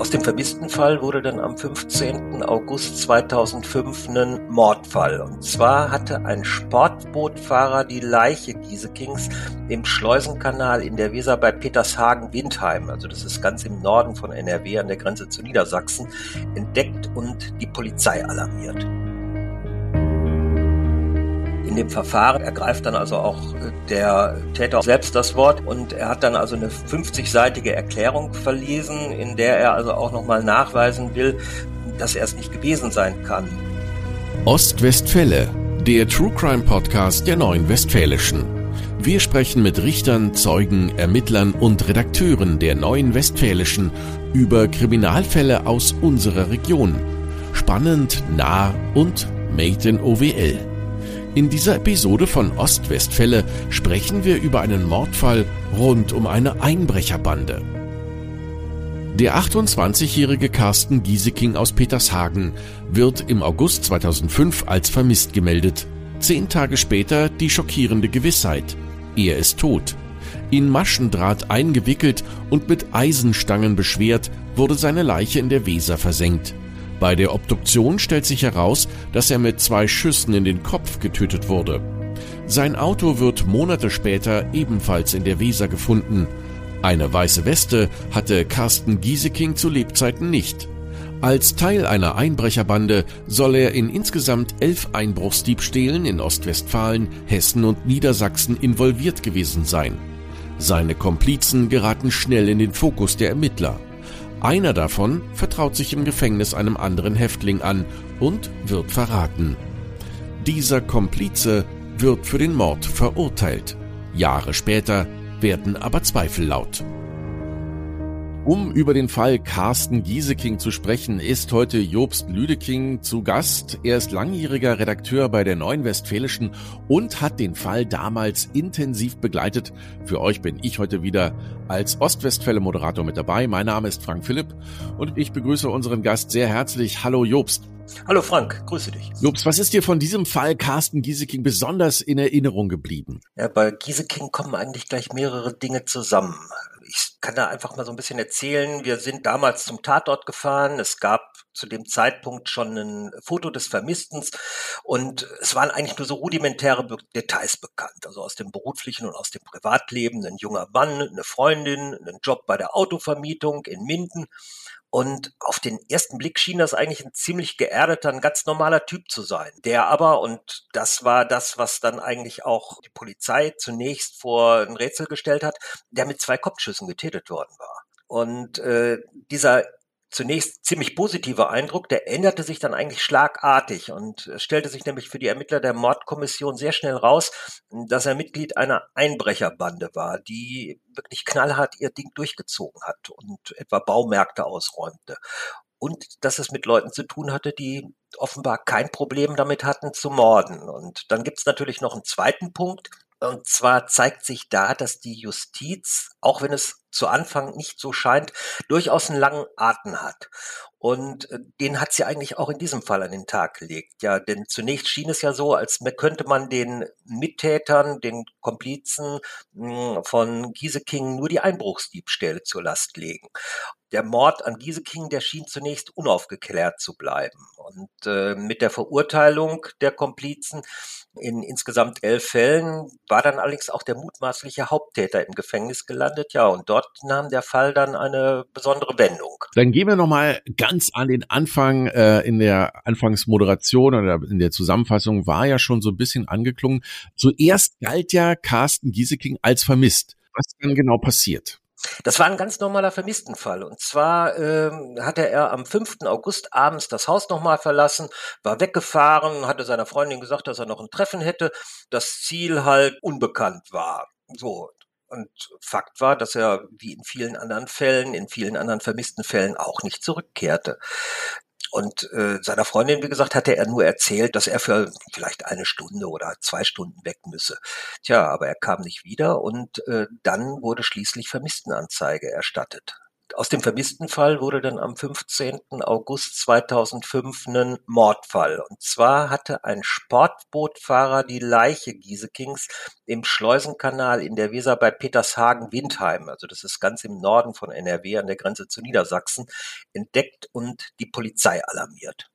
Aus dem vermissten Fall wurde dann am 15. August 2005 ein Mordfall. Und zwar hatte ein Sportbootfahrer die Leiche Giesekings im Schleusenkanal in der Weser bei Petershagen-Windheim, also das ist ganz im Norden von NRW an der Grenze zu Niedersachsen, entdeckt und die Polizei alarmiert. In dem Verfahren ergreift dann also auch äh, der Täter selbst das Wort und er hat dann also eine 50-seitige Erklärung verlesen, in der er also auch nochmal nachweisen will, dass er es nicht gewesen sein kann. Ostwestfälle, der True Crime Podcast der Neuen Westfälischen. Wir sprechen mit Richtern, Zeugen, Ermittlern und Redakteuren der Neuen Westfälischen über Kriminalfälle aus unserer Region. Spannend, nah und made in OWL. In dieser Episode von Ostwestfälle sprechen wir über einen Mordfall rund um eine Einbrecherbande. Der 28-jährige Carsten Gieseking aus Petershagen wird im August 2005 als vermisst gemeldet. Zehn Tage später die schockierende Gewissheit. Er ist tot. In Maschendraht eingewickelt und mit Eisenstangen beschwert, wurde seine Leiche in der Weser versenkt. Bei der Obduktion stellt sich heraus, dass er mit zwei Schüssen in den Kopf getötet wurde. Sein Auto wird Monate später ebenfalls in der Weser gefunden. Eine weiße Weste hatte Carsten Gieseking zu Lebzeiten nicht. Als Teil einer Einbrecherbande soll er in insgesamt elf Einbruchsdiebstählen in Ostwestfalen, Hessen und Niedersachsen involviert gewesen sein. Seine Komplizen geraten schnell in den Fokus der Ermittler. Einer davon vertraut sich im Gefängnis einem anderen Häftling an und wird verraten. Dieser Komplize wird für den Mord verurteilt. Jahre später werden aber Zweifel laut. Um über den Fall Carsten Gieseking zu sprechen, ist heute Jobst Lüdeking zu Gast. Er ist langjähriger Redakteur bei der Neuen Westfälischen und hat den Fall damals intensiv begleitet. Für euch bin ich heute wieder als Ostwestfälle Moderator mit dabei. Mein Name ist Frank Philipp und ich begrüße unseren Gast sehr herzlich. Hallo Jobst. Hallo Frank, grüße dich. Jobst, was ist dir von diesem Fall Carsten Gieseking besonders in Erinnerung geblieben? Ja, bei Gieseking kommen eigentlich gleich mehrere Dinge zusammen ich kann da einfach mal so ein bisschen erzählen. Wir sind damals zum Tatort gefahren. Es gab zu dem Zeitpunkt schon ein Foto des Vermissten und es waren eigentlich nur so rudimentäre Details bekannt, also aus dem beruflichen und aus dem Privatleben. Ein junger Mann, eine Freundin, einen Job bei der Autovermietung in Minden und auf den ersten Blick schien das eigentlich ein ziemlich geerdeter, ein ganz normaler Typ zu sein. Der aber, und das war das, was dann eigentlich auch die Polizei zunächst vor ein Rätsel gestellt hat, der mit zwei Kopfschüssen getötet worden war. Und äh, dieser zunächst ziemlich positiver Eindruck, der änderte sich dann eigentlich schlagartig und es stellte sich nämlich für die Ermittler der Mordkommission sehr schnell raus, dass er Mitglied einer Einbrecherbande war, die wirklich knallhart ihr Ding durchgezogen hat und etwa Baumärkte ausräumte. Und dass es mit Leuten zu tun hatte, die offenbar kein Problem damit hatten zu morden. Und dann gibt es natürlich noch einen zweiten Punkt, und zwar zeigt sich da, dass die Justiz, auch wenn es zu Anfang nicht so scheint, durchaus einen langen Atem hat. Und äh, den hat sie eigentlich auch in diesem Fall an den Tag gelegt. Ja, denn zunächst schien es ja so, als könnte man den Mittätern, den Komplizen hm, von Gieseking nur die Einbruchsdiebstähle zur Last legen der Mord an Gieseking, der schien zunächst unaufgeklärt zu bleiben. Und äh, mit der Verurteilung der Komplizen in insgesamt elf Fällen war dann allerdings auch der mutmaßliche Haupttäter im Gefängnis gelandet. Ja, und dort nahm der Fall dann eine besondere Wendung. Dann gehen wir nochmal ganz an den Anfang. Äh, in der Anfangsmoderation oder in der Zusammenfassung war ja schon so ein bisschen angeklungen. Zuerst galt ja Carsten Gieseking als vermisst. Was dann genau passiert? Das war ein ganz normaler Vermisstenfall. Und zwar ähm, hatte er am 5. August abends das Haus nochmal verlassen, war weggefahren, hatte seiner Freundin gesagt, dass er noch ein Treffen hätte. Das Ziel halt unbekannt war. So. Und Fakt war, dass er wie in vielen anderen Fällen, in vielen anderen vermissten Fällen auch nicht zurückkehrte. Und äh, seiner Freundin, wie gesagt, hatte er nur erzählt, dass er für vielleicht eine Stunde oder zwei Stunden weg müsse. Tja, aber er kam nicht wieder und äh, dann wurde schließlich Vermisstenanzeige erstattet. Aus dem vermissten Fall wurde dann am 15. August 2005 ein Mordfall. Und zwar hatte ein Sportbootfahrer die Leiche Giesekings im Schleusenkanal in der Weser bei Petershagen-Windheim, also das ist ganz im Norden von NRW an der Grenze zu Niedersachsen, entdeckt und die Polizei alarmiert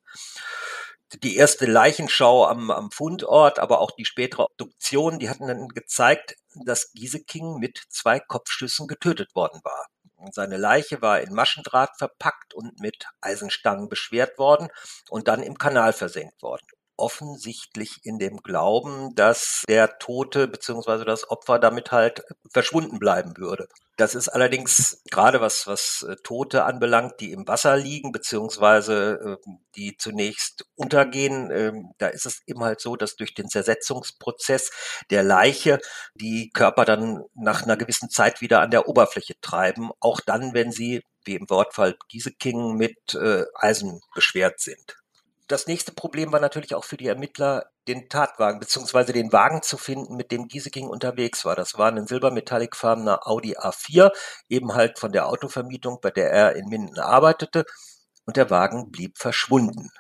die erste Leichenschau am, am Fundort, aber auch die spätere Obduktion, die hatten dann gezeigt, dass Gieseking mit zwei Kopfschüssen getötet worden war. Seine Leiche war in Maschendraht verpackt und mit Eisenstangen beschwert worden und dann im Kanal versenkt worden offensichtlich in dem Glauben, dass der Tote bzw. das Opfer damit halt verschwunden bleiben würde. Das ist allerdings gerade was, was äh, Tote anbelangt, die im Wasser liegen, beziehungsweise äh, die zunächst untergehen. Ähm, da ist es eben halt so, dass durch den Zersetzungsprozess der Leiche die Körper dann nach einer gewissen Zeit wieder an der Oberfläche treiben, auch dann, wenn sie, wie im Wortfall Gieseking, mit äh, Eisen beschwert sind das nächste Problem war natürlich auch für die Ermittler, den Tatwagen beziehungsweise den Wagen zu finden, mit dem Gieseking unterwegs war. Das war ein silbermetallicfarbener Audi A4, eben halt von der Autovermietung, bei der er in Minden arbeitete. Und der Wagen blieb verschwunden.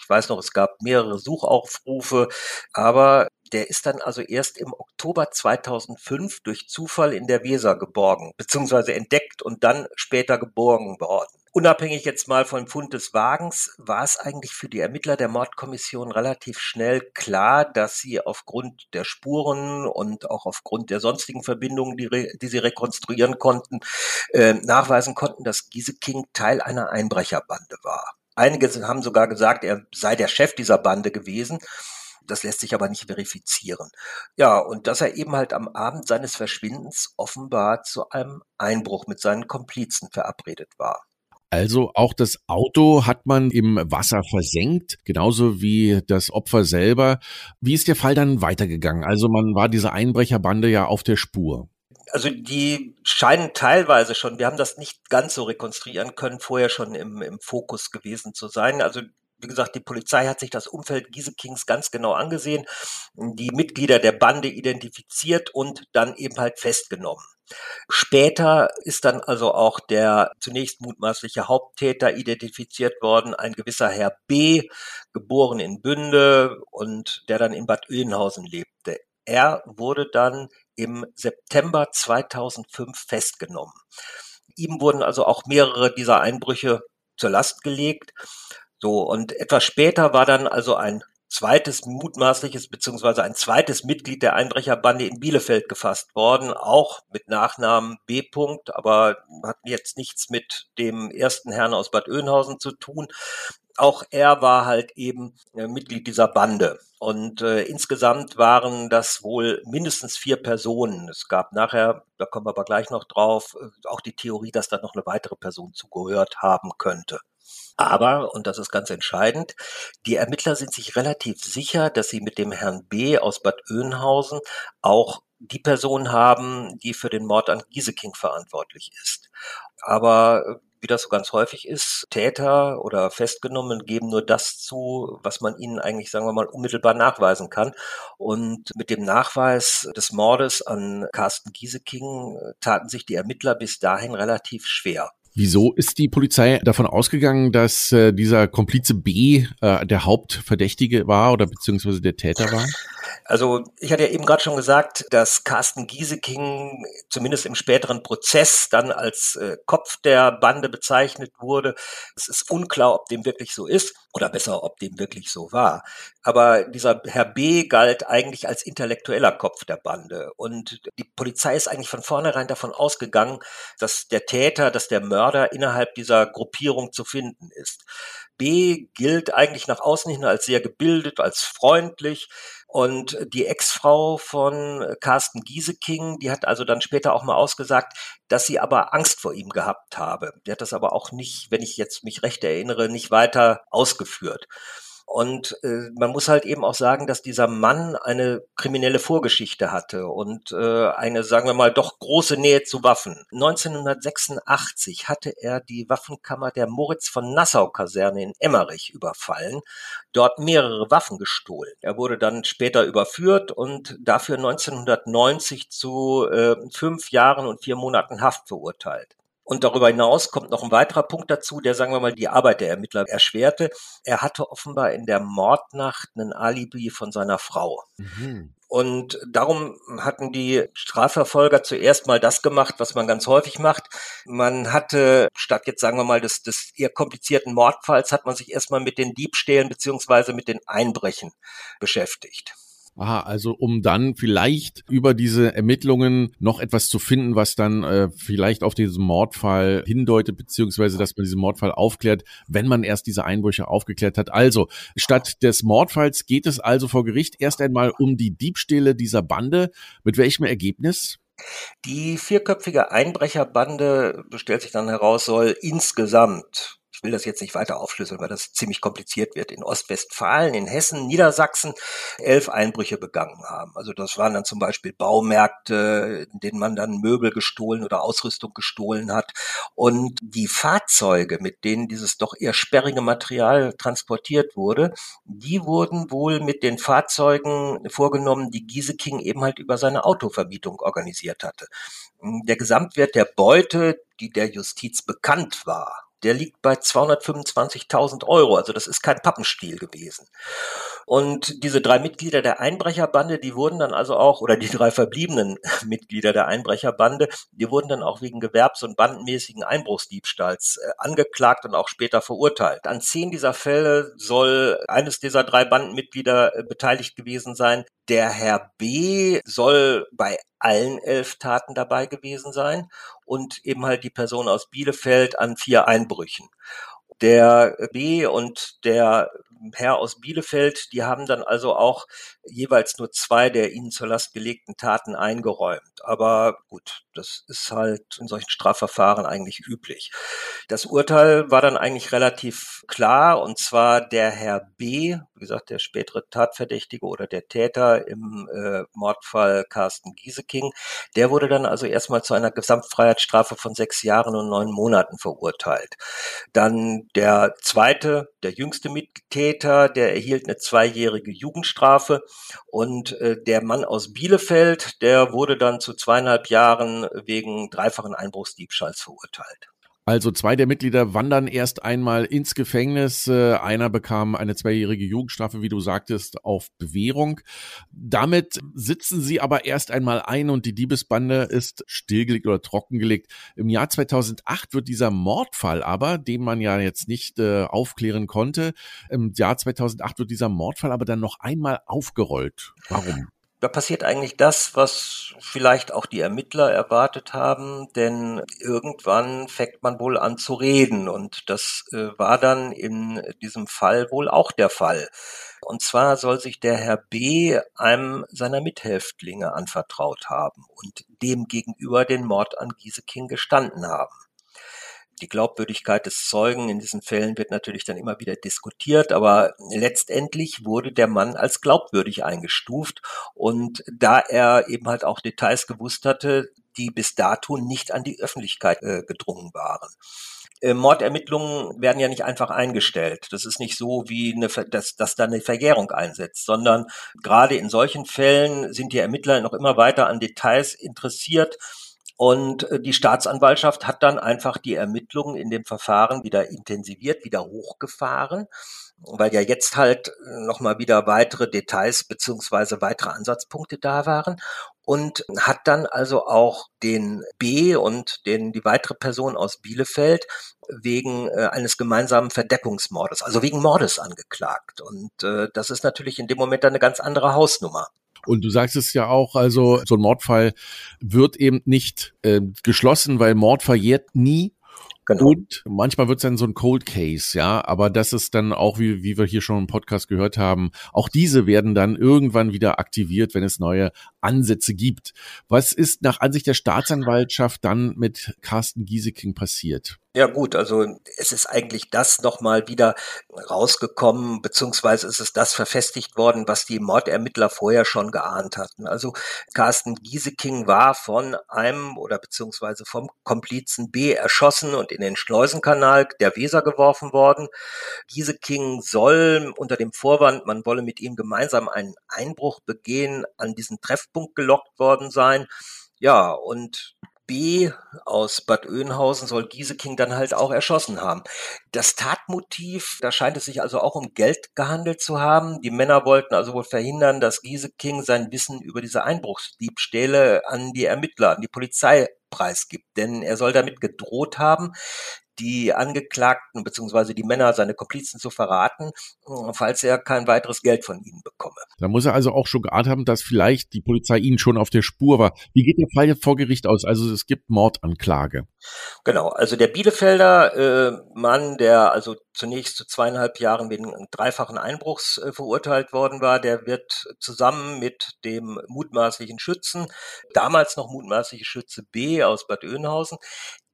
Ich weiß noch, es gab mehrere Suchaufrufe, aber der ist dann also erst im Oktober 2005 durch Zufall in der Weser geborgen, beziehungsweise entdeckt und dann später geborgen worden. Unabhängig jetzt mal vom Fund des Wagens, war es eigentlich für die Ermittler der Mordkommission relativ schnell klar, dass sie aufgrund der Spuren und auch aufgrund der sonstigen Verbindungen, die, die sie rekonstruieren konnten, äh, nachweisen konnten, dass Gieseking Teil einer Einbrecherbande war. Einige haben sogar gesagt, er sei der Chef dieser Bande gewesen. Das lässt sich aber nicht verifizieren. Ja, und dass er eben halt am Abend seines Verschwindens offenbar zu einem Einbruch mit seinen Komplizen verabredet war. Also auch das Auto hat man im Wasser versenkt, genauso wie das Opfer selber. Wie ist der Fall dann weitergegangen? Also man war dieser Einbrecherbande ja auf der Spur. Also die scheinen teilweise schon, wir haben das nicht ganz so rekonstruieren können, vorher schon im, im Fokus gewesen zu sein. Also wie gesagt, die Polizei hat sich das Umfeld Giesekings ganz genau angesehen, die Mitglieder der Bande identifiziert und dann eben halt festgenommen. Später ist dann also auch der zunächst mutmaßliche Haupttäter identifiziert worden, ein gewisser Herr B., geboren in Bünde und der dann in Bad Oeynhausen lebte. Er wurde dann im September 2005 festgenommen. Ihm wurden also auch mehrere dieser Einbrüche zur Last gelegt. So, und etwas später war dann also ein zweites mutmaßliches beziehungsweise ein zweites Mitglied der Einbrecherbande in Bielefeld gefasst worden, auch mit Nachnamen B. -Punkt, aber hat jetzt nichts mit dem ersten Herrn aus Bad Oeynhausen zu tun. Auch er war halt eben äh, Mitglied dieser Bande. Und äh, insgesamt waren das wohl mindestens vier Personen. Es gab nachher, da kommen wir aber gleich noch drauf, äh, auch die Theorie, dass da noch eine weitere Person zugehört haben könnte. Aber, und das ist ganz entscheidend, die Ermittler sind sich relativ sicher, dass sie mit dem Herrn B. aus Bad Oeynhausen auch die Person haben, die für den Mord an Gieseking verantwortlich ist. Aber wie das so ganz häufig ist, Täter oder Festgenommen geben nur das zu, was man ihnen eigentlich, sagen wir mal, unmittelbar nachweisen kann. Und mit dem Nachweis des Mordes an Carsten Gieseking taten sich die Ermittler bis dahin relativ schwer. Wieso ist die Polizei davon ausgegangen, dass äh, dieser Komplize B äh, der Hauptverdächtige war oder beziehungsweise der Täter war? Also ich hatte ja eben gerade schon gesagt, dass Carsten Gieseking zumindest im späteren Prozess dann als äh, Kopf der Bande bezeichnet wurde. Es ist unklar, ob dem wirklich so ist oder besser, ob dem wirklich so war. Aber dieser Herr B galt eigentlich als intellektueller Kopf der Bande. Und die Polizei ist eigentlich von vornherein davon ausgegangen, dass der Täter, dass der Mörder innerhalb dieser Gruppierung zu finden ist. B gilt eigentlich nach außen hin als sehr gebildet, als freundlich. Und die Ex-Frau von Carsten Gieseking, die hat also dann später auch mal ausgesagt, dass sie aber Angst vor ihm gehabt habe. Die hat das aber auch nicht, wenn ich jetzt mich recht erinnere, nicht weiter ausgeführt. Und äh, man muss halt eben auch sagen, dass dieser Mann eine kriminelle Vorgeschichte hatte und äh, eine, sagen wir mal, doch große Nähe zu Waffen. 1986 hatte er die Waffenkammer der Moritz von Nassau-Kaserne in Emmerich überfallen, dort mehrere Waffen gestohlen. Er wurde dann später überführt und dafür 1990 zu äh, fünf Jahren und vier Monaten Haft verurteilt. Und darüber hinaus kommt noch ein weiterer Punkt dazu, der, sagen wir mal, die Arbeit der Ermittler erschwerte. Er hatte offenbar in der Mordnacht einen Alibi von seiner Frau. Mhm. Und darum hatten die Strafverfolger zuerst mal das gemacht, was man ganz häufig macht. Man hatte, statt jetzt sagen wir mal des, des eher komplizierten Mordfalls, hat man sich erstmal mit den Diebstählen beziehungsweise mit den Einbrechen beschäftigt. Aha, also um dann vielleicht über diese Ermittlungen noch etwas zu finden, was dann äh, vielleicht auf diesen Mordfall hindeutet, beziehungsweise dass man diesen Mordfall aufklärt, wenn man erst diese Einbrüche aufgeklärt hat. Also statt des Mordfalls geht es also vor Gericht erst einmal um die Diebstähle dieser Bande. Mit welchem Ergebnis? Die vierköpfige Einbrecherbande, stellt sich dann heraus, soll insgesamt will das jetzt nicht weiter aufschlüsseln, weil das ziemlich kompliziert wird, in Ostwestfalen, in Hessen, Niedersachsen elf Einbrüche begangen haben. Also das waren dann zum Beispiel Baumärkte, in denen man dann Möbel gestohlen oder Ausrüstung gestohlen hat. Und die Fahrzeuge, mit denen dieses doch eher sperrige Material transportiert wurde, die wurden wohl mit den Fahrzeugen vorgenommen, die Gieseking eben halt über seine Autovermietung organisiert hatte. Der Gesamtwert der Beute, die der Justiz bekannt war, der liegt bei 225.000 Euro. Also das ist kein Pappenstiel gewesen. Und diese drei Mitglieder der Einbrecherbande, die wurden dann also auch, oder die drei verbliebenen Mitglieder der Einbrecherbande, die wurden dann auch wegen gewerbs- und bandenmäßigen Einbruchsdiebstahls äh, angeklagt und auch später verurteilt. An zehn dieser Fälle soll eines dieser drei Bandenmitglieder äh, beteiligt gewesen sein. Der Herr B soll bei allen elf Taten dabei gewesen sein und eben halt die Person aus Bielefeld an vier Einbrüchen. Der B und der Herr aus Bielefeld, die haben dann also auch jeweils nur zwei der ihnen zur Last gelegten Taten eingeräumt. Aber gut, das ist halt in solchen Strafverfahren eigentlich üblich. Das Urteil war dann eigentlich relativ klar, und zwar der Herr B, wie gesagt, der spätere Tatverdächtige oder der Täter im äh, Mordfall Carsten Gieseking, der wurde dann also erstmal zu einer Gesamtfreiheitsstrafe von sechs Jahren und neun Monaten verurteilt. Dann der zweite, der jüngste Mittäter, der erhielt eine zweijährige Jugendstrafe und äh, der Mann aus Bielefeld, der wurde dann zu zweieinhalb Jahren wegen dreifachen Einbruchsdiebstahls verurteilt. Also zwei der Mitglieder wandern erst einmal ins Gefängnis. Äh, einer bekam eine zweijährige Jugendstrafe, wie du sagtest, auf Bewährung. Damit sitzen sie aber erst einmal ein und die Diebesbande ist stillgelegt oder trockengelegt. Im Jahr 2008 wird dieser Mordfall aber, den man ja jetzt nicht äh, aufklären konnte, im Jahr 2008 wird dieser Mordfall aber dann noch einmal aufgerollt. Warum? Da passiert eigentlich das, was vielleicht auch die Ermittler erwartet haben, denn irgendwann fängt man wohl an zu reden und das äh, war dann in diesem Fall wohl auch der Fall. Und zwar soll sich der Herr B. einem seiner Mithäftlinge anvertraut haben und dem gegenüber den Mord an Gieseking gestanden haben. Die Glaubwürdigkeit des Zeugen in diesen Fällen wird natürlich dann immer wieder diskutiert, aber letztendlich wurde der Mann als glaubwürdig eingestuft und da er eben halt auch Details gewusst hatte, die bis dato nicht an die Öffentlichkeit äh, gedrungen waren. Äh, Mordermittlungen werden ja nicht einfach eingestellt. Das ist nicht so, wie eine, dass, dass da eine Verjährung einsetzt, sondern gerade in solchen Fällen sind die Ermittler noch immer weiter an Details interessiert und äh, die Staatsanwaltschaft hat dann einfach die Ermittlungen in dem Verfahren wieder intensiviert, wieder hochgefahren, weil ja jetzt halt nochmal wieder weitere Details beziehungsweise weitere Ansatzpunkte da waren und hat dann also auch den B und den, die weitere Person aus Bielefeld wegen äh, eines gemeinsamen Verdeckungsmordes, also wegen Mordes angeklagt. Und äh, das ist natürlich in dem Moment dann eine ganz andere Hausnummer. Und du sagst es ja auch, also so ein Mordfall wird eben nicht äh, geschlossen, weil Mord verjährt nie. Genau. Und manchmal wird es dann so ein Cold Case, ja, aber das ist dann auch, wie, wie wir hier schon im Podcast gehört haben, auch diese werden dann irgendwann wieder aktiviert, wenn es neue Ansätze gibt. Was ist nach Ansicht der Staatsanwaltschaft dann mit Carsten Gieseking passiert? Ja gut, also es ist eigentlich das nochmal wieder rausgekommen, beziehungsweise ist es das verfestigt worden, was die Mordermittler vorher schon geahnt hatten. Also Carsten Gieseking war von einem oder beziehungsweise vom Komplizen B erschossen und in den Schleusenkanal der Weser geworfen worden. Gieseking soll unter dem Vorwand, man wolle mit ihm gemeinsam einen Einbruch begehen, an diesen Treffpunkt gelockt worden sein. Ja, und B aus Bad Oeynhausen soll Gieseking dann halt auch erschossen haben. Das Tatmotiv, da scheint es sich also auch um Geld gehandelt zu haben. Die Männer wollten also wohl verhindern, dass Gieseking sein Wissen über diese Einbruchsdiebstähle an die Ermittler, an die Polizei preisgibt. Denn er soll damit gedroht haben, die Angeklagten bzw. die Männer, seine Komplizen zu verraten, äh, falls er kein weiteres Geld von ihnen bekomme. Da muss er also auch schon geahnt haben, dass vielleicht die Polizei ihn schon auf der Spur war. Wie geht der Fall jetzt vor Gericht aus? Also es gibt Mordanklage. Genau, also der Bielefelder äh, Mann, der also zunächst zu zweieinhalb Jahren wegen dreifachen Einbruchs äh, verurteilt worden war, der wird zusammen mit dem mutmaßlichen Schützen, damals noch mutmaßliche Schütze B aus Bad Oeynhausen,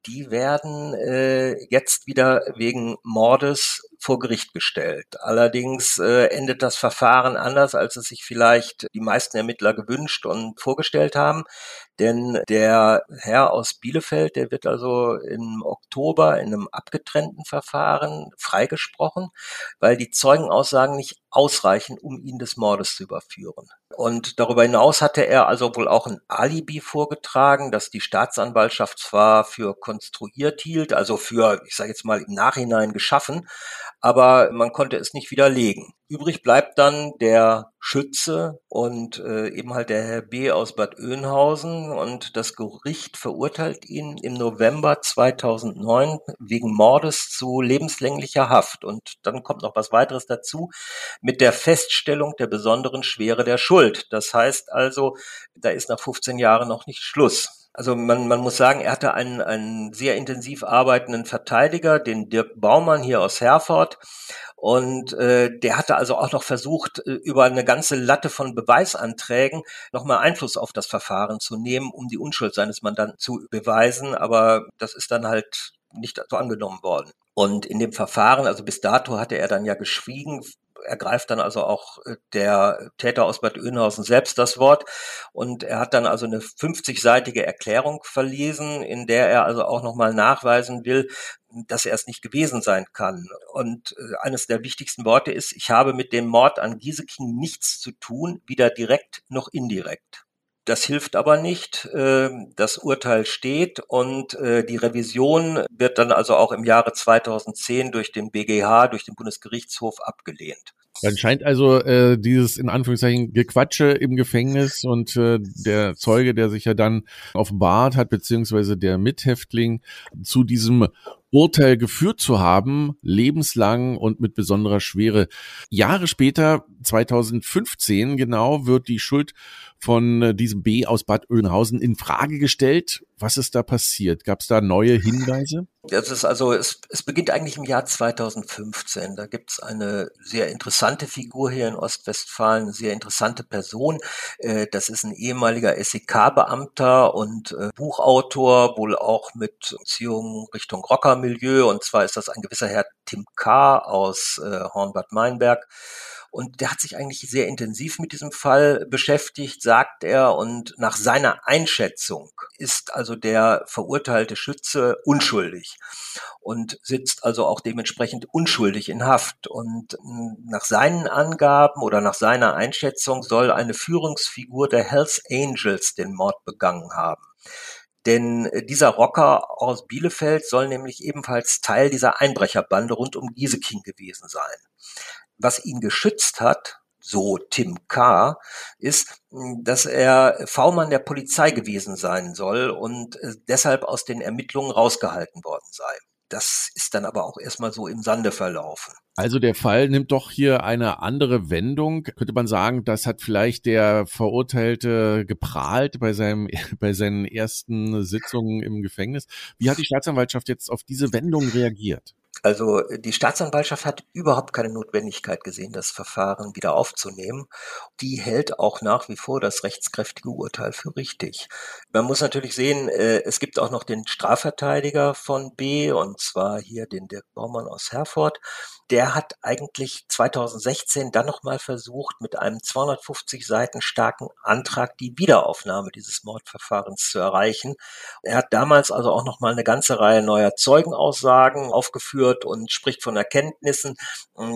die werden äh, jetzt wieder wegen Mordes vor Gericht gestellt. Allerdings äh, endet das Verfahren anders, als es sich vielleicht die meisten Ermittler gewünscht und vorgestellt haben. Denn der Herr aus Bielefeld, der wird also im Oktober in einem abgetrennten Verfahren freigesprochen, weil die Zeugenaussagen nicht ausreichen, um ihn des Mordes zu überführen. Und darüber hinaus hatte er also wohl auch ein Alibi vorgetragen, das die Staatsanwaltschaft zwar für konstruiert hielt, also für, ich sage jetzt mal, im Nachhinein geschaffen, aber man konnte es nicht widerlegen. Übrig bleibt dann der Schütze und äh, eben halt der Herr B. aus Bad Oeynhausen und das Gericht verurteilt ihn im November 2009 wegen Mordes zu lebenslänglicher Haft. Und dann kommt noch was weiteres dazu mit der Feststellung der besonderen Schwere der Schuld. Das heißt also, da ist nach 15 Jahren noch nicht Schluss. Also man, man muss sagen, er hatte einen, einen sehr intensiv arbeitenden Verteidiger, den Dirk Baumann hier aus Herford. Und äh, der hatte also auch noch versucht, äh, über eine ganze Latte von Beweisanträgen nochmal Einfluss auf das Verfahren zu nehmen, um die Unschuld seines Mandanten zu beweisen. Aber das ist dann halt nicht so angenommen worden. Und in dem Verfahren, also bis dato hatte er dann ja geschwiegen, ergreift dann also auch äh, der Täter aus Bad Oeynhausen selbst das Wort und er hat dann also eine 50-seitige Erklärung verlesen, in der er also auch nochmal nachweisen will, dass er es nicht gewesen sein kann. Und äh, eines der wichtigsten Worte ist, ich habe mit dem Mord an Gieseking nichts zu tun, weder direkt noch indirekt. Das hilft aber nicht. Ähm, das Urteil steht und äh, die Revision wird dann also auch im Jahre 2010 durch den BGH, durch den Bundesgerichtshof abgelehnt. Dann scheint also äh, dieses in Anführungszeichen Gequatsche im Gefängnis und äh, der Zeuge, der sich ja dann offenbart hat, beziehungsweise der Mithäftling zu diesem Urteil geführt zu haben, lebenslang und mit besonderer Schwere. Jahre später, 2015 genau, wird die Schuld von äh, diesem B aus Bad Oeynhausen in Frage gestellt. Was ist da passiert? Gab es da neue Hinweise? Das ist also, es, es beginnt eigentlich im Jahr 2015. Da gibt es eine sehr interessante Figur hier in Ostwestfalen, eine sehr interessante Person. Äh, das ist ein ehemaliger SEK-Beamter und äh, Buchautor, wohl auch mit Beziehungen Richtung Rockermilieu. Und zwar ist das ein gewisser Herr Tim K. aus Hornbad Meinberg. Und der hat sich eigentlich sehr intensiv mit diesem Fall beschäftigt, sagt er. Und nach seiner Einschätzung ist also der verurteilte Schütze unschuldig und sitzt also auch dementsprechend unschuldig in Haft. Und hm, nach seinen Angaben oder nach seiner Einschätzung soll eine Führungsfigur der Hells Angels den Mord begangen haben. Denn äh, dieser Rocker aus Bielefeld soll nämlich ebenfalls Teil dieser Einbrecherbande rund um Gieseking gewesen sein was ihn geschützt hat, so Tim K., ist, dass er V-Mann der Polizei gewesen sein soll und äh, deshalb aus den Ermittlungen rausgehalten worden sei. Das ist dann aber auch erstmal so im Sande verlaufen. Also der Fall nimmt doch hier eine andere Wendung. Könnte man sagen, das hat vielleicht der Verurteilte geprahlt bei seinem, bei seinen ersten Sitzungen im Gefängnis. Wie hat die Staatsanwaltschaft jetzt auf diese Wendung reagiert? Also die Staatsanwaltschaft hat überhaupt keine Notwendigkeit gesehen, das Verfahren wieder aufzunehmen. Die hält auch nach wie vor das rechtskräftige Urteil für richtig. Man muss natürlich sehen, äh, es gibt auch noch den Strafverteidiger von B, und zwar hier den Dirk Baumann aus Herford. Der hat eigentlich 2016 dann nochmal versucht, mit einem 250 Seiten starken Antrag die Wiederaufnahme dieses Mordverfahrens zu erreichen. Er hat damals also auch nochmal eine ganze Reihe neuer Zeugenaussagen aufgeführt und spricht von Erkenntnissen,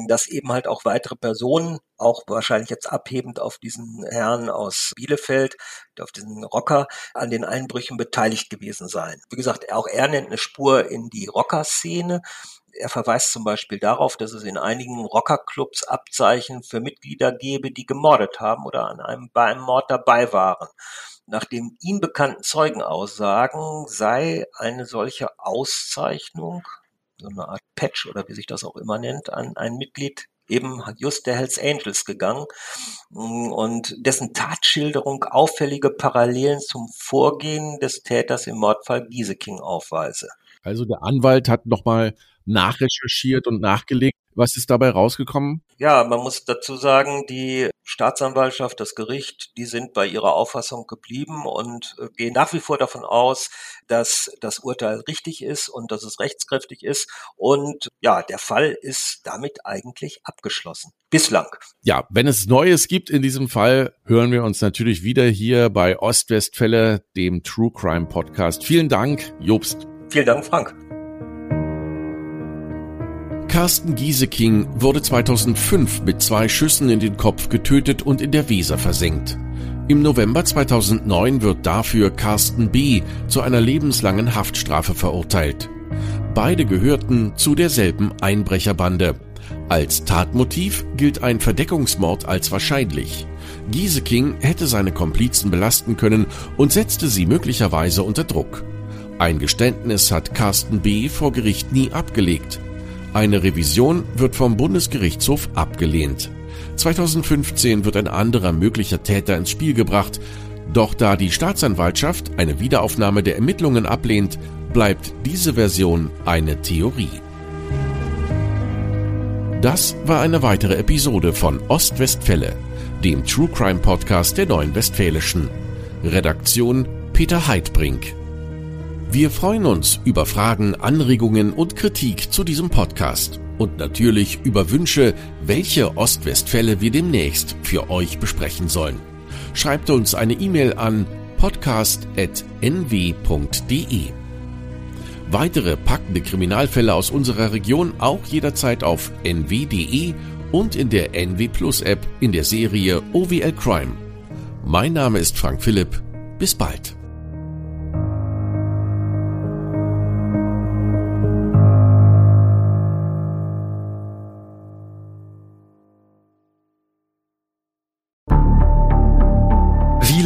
dass eben halt auch weitere Personen auch wahrscheinlich jetzt abhebend auf diesen Herrn aus Bielefeld, auf diesen Rocker, an den Einbrüchen beteiligt gewesen sein. Wie gesagt, auch er nennt eine Spur in die Rockerszene. Er verweist zum Beispiel darauf, dass es in einigen Rockerclubs Abzeichen für Mitglieder gebe, die gemordet haben oder an einem, bei einem Mord dabei waren. Nach den ihm bekannten Zeugenaussagen sei eine solche Auszeichnung, so eine Art Patch oder wie sich das auch immer nennt, an ein Mitglied eben just der Hells Angels gegangen und dessen Tatschilderung auffällige Parallelen zum Vorgehen des Täters im Mordfall Gieseking aufweise. Also der Anwalt hat nochmal nachrecherchiert und nachgelegt. Was ist dabei rausgekommen? Ja, man muss dazu sagen, die Staatsanwaltschaft, das Gericht, die sind bei ihrer Auffassung geblieben und äh, gehen nach wie vor davon aus, dass das Urteil richtig ist und dass es rechtskräftig ist. Und ja, der Fall ist damit eigentlich abgeschlossen. Bislang. Ja, wenn es Neues gibt in diesem Fall, hören wir uns natürlich wieder hier bei Ostwestfälle, dem True Crime Podcast. Vielen Dank, Jobst. Vielen Dank, Frank. Carsten Gieseking wurde 2005 mit zwei Schüssen in den Kopf getötet und in der Weser versenkt. Im November 2009 wird dafür Carsten B. zu einer lebenslangen Haftstrafe verurteilt. Beide gehörten zu derselben Einbrecherbande. Als Tatmotiv gilt ein Verdeckungsmord als wahrscheinlich. Gieseking hätte seine Komplizen belasten können und setzte sie möglicherweise unter Druck. Ein Geständnis hat Carsten B. vor Gericht nie abgelegt. Eine Revision wird vom Bundesgerichtshof abgelehnt. 2015 wird ein anderer möglicher Täter ins Spiel gebracht, doch da die Staatsanwaltschaft eine Wiederaufnahme der Ermittlungen ablehnt, bleibt diese Version eine Theorie. Das war eine weitere Episode von Ostwestfälle, dem True Crime Podcast der Neuen Westfälischen. Redaktion Peter Heidbrink. Wir freuen uns über Fragen, Anregungen und Kritik zu diesem Podcast und natürlich über Wünsche, welche Ostwestfälle wir demnächst für euch besprechen sollen. Schreibt uns eine E-Mail an podcast.nw.de. Weitere packende Kriminalfälle aus unserer Region auch jederzeit auf nw.de und in der NW Plus App in der Serie OWL Crime. Mein Name ist Frank Philipp. Bis bald.